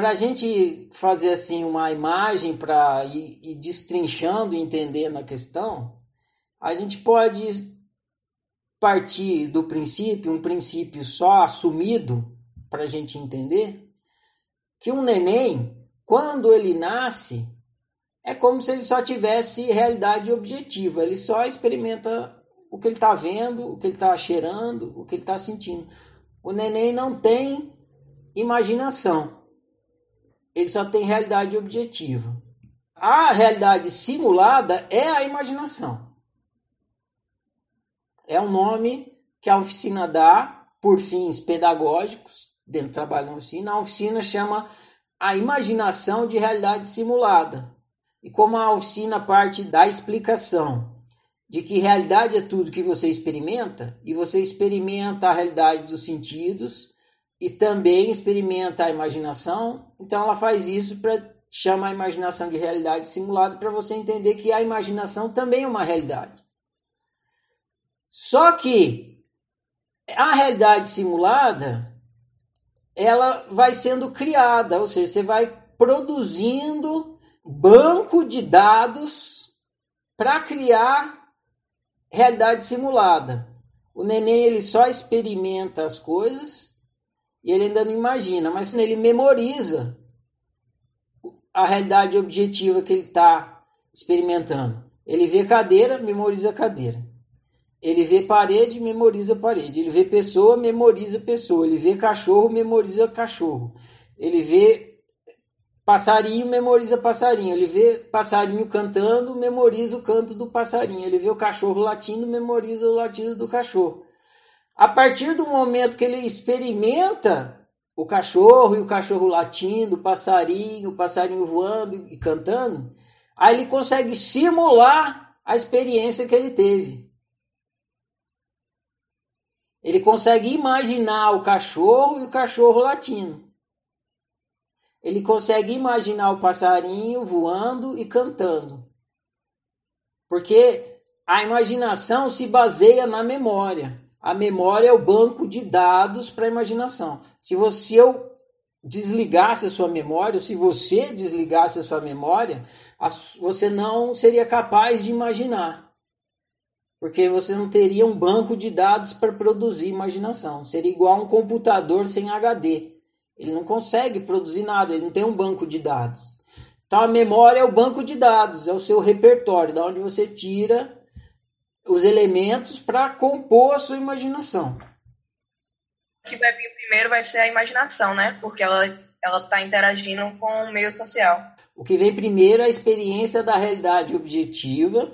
para a gente fazer assim uma imagem para ir, ir destrinchando e entendendo a questão, a gente pode partir do princípio, um princípio só assumido para a gente entender, que um neném, quando ele nasce, é como se ele só tivesse realidade objetiva, ele só experimenta o que ele está vendo, o que ele está cheirando, o que ele está sentindo. O neném não tem imaginação, ele só tem realidade objetiva. A realidade simulada é a imaginação. É um nome que a oficina dá por fins pedagógicos, dentro do trabalho da oficina. A oficina chama a imaginação de realidade simulada. E como a oficina parte da explicação de que realidade é tudo que você experimenta, e você experimenta a realidade dos sentidos e também experimenta a imaginação, então ela faz isso para chama a imaginação de realidade simulada para você entender que a imaginação também é uma realidade. Só que a realidade simulada ela vai sendo criada, ou seja, você vai produzindo banco de dados para criar realidade simulada. O neném ele só experimenta as coisas e ele ainda não imagina, mas ele memoriza a realidade objetiva que ele está experimentando. Ele vê cadeira, memoriza cadeira. Ele vê parede, memoriza parede. Ele vê pessoa, memoriza pessoa. Ele vê cachorro, memoriza cachorro. Ele vê passarinho, memoriza passarinho. Ele vê passarinho cantando, memoriza o canto do passarinho. Ele vê o cachorro latindo, memoriza o latido do cachorro. A partir do momento que ele experimenta o cachorro e o cachorro latindo, o passarinho, o passarinho voando e cantando, aí ele consegue simular a experiência que ele teve. Ele consegue imaginar o cachorro e o cachorro latindo. Ele consegue imaginar o passarinho voando e cantando. Porque a imaginação se baseia na memória. A memória é o banco de dados para a imaginação. Se você eu desligasse a sua memória, ou se você desligasse a sua memória, você não seria capaz de imaginar porque você não teria um banco de dados para produzir imaginação. Seria igual a um computador sem HD. Ele não consegue produzir nada, ele não tem um banco de dados. Então a memória é o banco de dados, é o seu repertório, da onde você tira os elementos para compor a sua imaginação. O que vai vir primeiro vai ser a imaginação, né? Porque ela ela está interagindo com o meio social. O que vem primeiro é a experiência da realidade objetiva,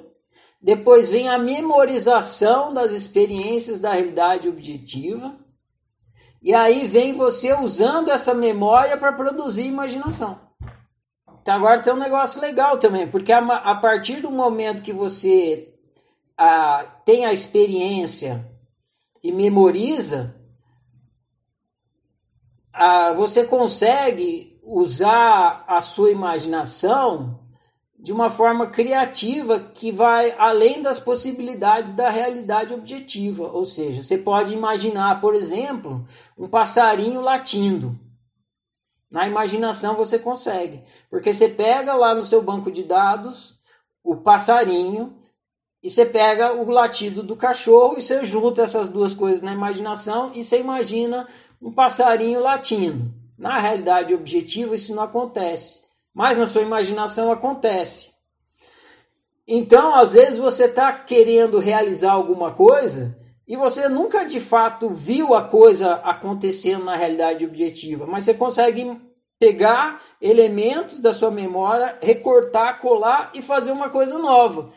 depois vem a memorização das experiências da realidade objetiva. E aí vem você usando essa memória para produzir imaginação. Então agora tem um negócio legal também, porque a, a partir do momento que você a, tem a experiência e memoriza, a, você consegue usar a sua imaginação de uma forma criativa que vai além das possibilidades da realidade objetiva. Ou seja, você pode imaginar, por exemplo, um passarinho latindo. Na imaginação você consegue, porque você pega lá no seu banco de dados o passarinho e você pega o latido do cachorro e você junta essas duas coisas na imaginação e você imagina um passarinho latindo. Na realidade objetiva isso não acontece mas na sua imaginação acontece. Então, às vezes você está querendo realizar alguma coisa e você nunca de fato viu a coisa acontecendo na realidade objetiva, mas você consegue pegar elementos da sua memória, recortar, colar e fazer uma coisa nova,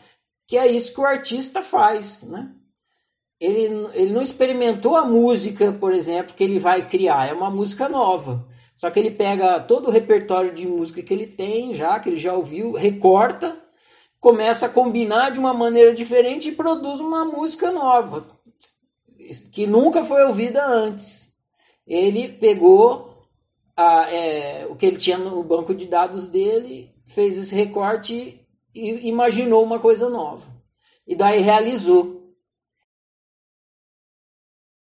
que é isso que o artista faz, né? Ele, ele não experimentou a música, por exemplo, que ele vai criar, é uma música nova. Só que ele pega todo o repertório de música que ele tem já, que ele já ouviu, recorta, começa a combinar de uma maneira diferente e produz uma música nova, que nunca foi ouvida antes. Ele pegou a, é, o que ele tinha no banco de dados dele, fez esse recorte imaginou uma coisa nova. E daí realizou.